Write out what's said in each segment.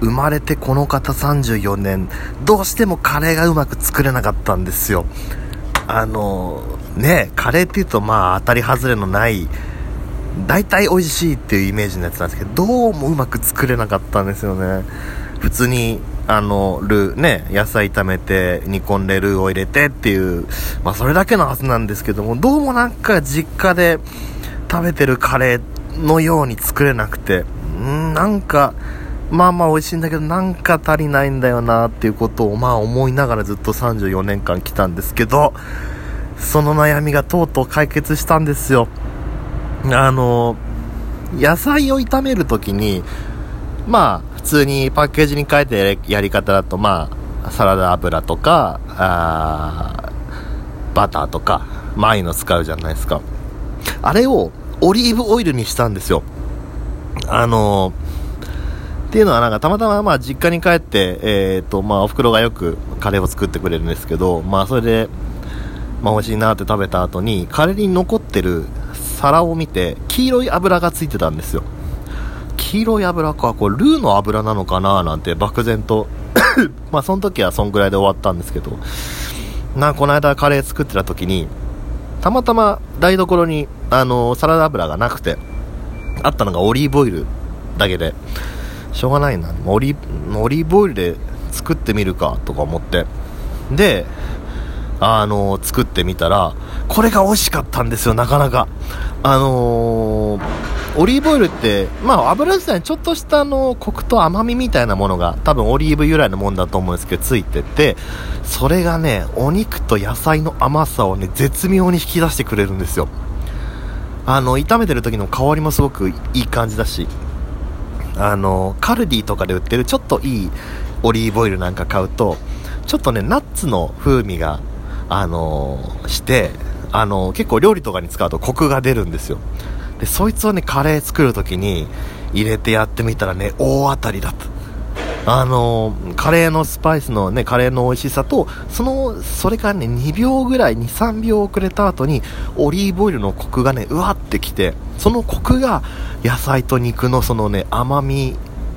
生まれてこの方34年、どうしてもカレーがうまく作れなかったんですよ。あの、ね、カレーって言うとまあ当たり外れのない、大体美味しいっていうイメージのやつなんですけど、どうもうまく作れなかったんですよね。普通に、あの、ルー、ね、野菜炒めて、煮込んでルーを入れてっていう、まあそれだけのはずなんですけども、どうもなんか実家で食べてるカレーのように作れなくて、んなんか、まあまあ美味しいんだけど、なんか足りないんだよなっていうことを、まあ思いながらずっと34年間来たんですけど、その悩みがとうとう解決したんですよ。あの、野菜を炒めるときに、まあ、普通にパッケージに書いてやり方だと、まあ、サラダ油とか、バターとか、マイの使うじゃないですか。あれをオリーブオイルにしたんですよ。あのっていうのはなんかたまたままあ実家に帰って、え、ー、とまあお袋がよくカレーを作ってくれるんですけど、まあそれで、まあ美味しいなって食べた後に、カレーに残ってる皿を見て、黄色い油がついてたんですよ。黄色い油か、これルーの油なのかななんて漠然と まあその時はそんぐらいで終わったんですけど、な、この間カレー作ってた時に、たまたま台所に、あのサラダ油がなくて、あったのがオリーブオイルだけで、しょうがないな。オリオリーブオイルで作ってみるかとか思って。で、あの、作ってみたら、これが美味しかったんですよ、なかなか。あのー、オリーブオイルって、まあ油自体にちょっとしたあの、コクと甘みみたいなものが、多分オリーブ由来のもんだと思うんですけど、ついてて、それがね、お肉と野菜の甘さをね、絶妙に引き出してくれるんですよ。あの、炒めてる時の香りもすごくいい感じだし、あの、カルディとかで売ってるちょっといいオリーブオイルなんか買うと、ちょっとね、ナッツの風味が、あのして、あの結構料理とかに使うとコクが出るんですよ。で、そいつをね、カレー作る時に入れてやってみたらね、大当たりだった。あのカレーのスパイスのね、カレーの美味しさと、その、それからね、2秒ぐらい、2、3秒遅れた後に、オリーブオイルのコクがね、うわってきて、そのコクが、野菜と肉のそのね、甘み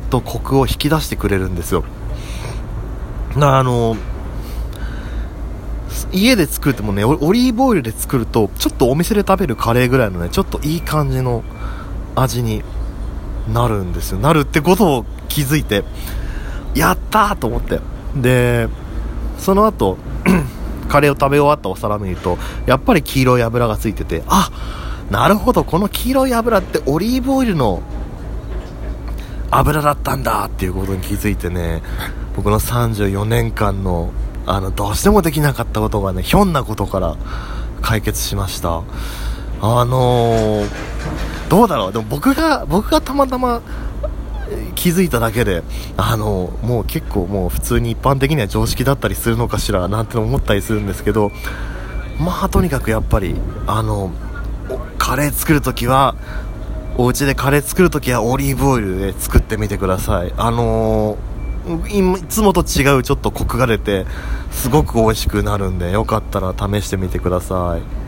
とコクを引き出してくれるんですよ。あの家で作ってもね、オリーブオイルで作ると、ちょっとお店で食べるカレーぐらいのね、ちょっといい感じの味になるんですよ。なるってことを気づいて、やったーと思って。で、その後、カレーを食べ終わったお皿見ると、やっぱり黄色い油がついてて、あなるほど、この黄色い油ってオリーブオイルの油だったんだっていうことに気づいてね、僕の34年間の、あの、どうしてもできなかったことがね、ひょんなことから解決しました。あのー、どうだろうでも僕が、僕がたまたま気づいただけで、あの、もう結構もう普通に一般的には常識だったりするのかしらなんて思ったりするんですけど、まあとにかくやっぱり、あの、カレー作るときは、お家でカレー作るときはオリーブオイルで作ってみてください。あのー、いつもと違うちょっとコクが出て、すごく美味しくなるんで、よかったら試してみてください。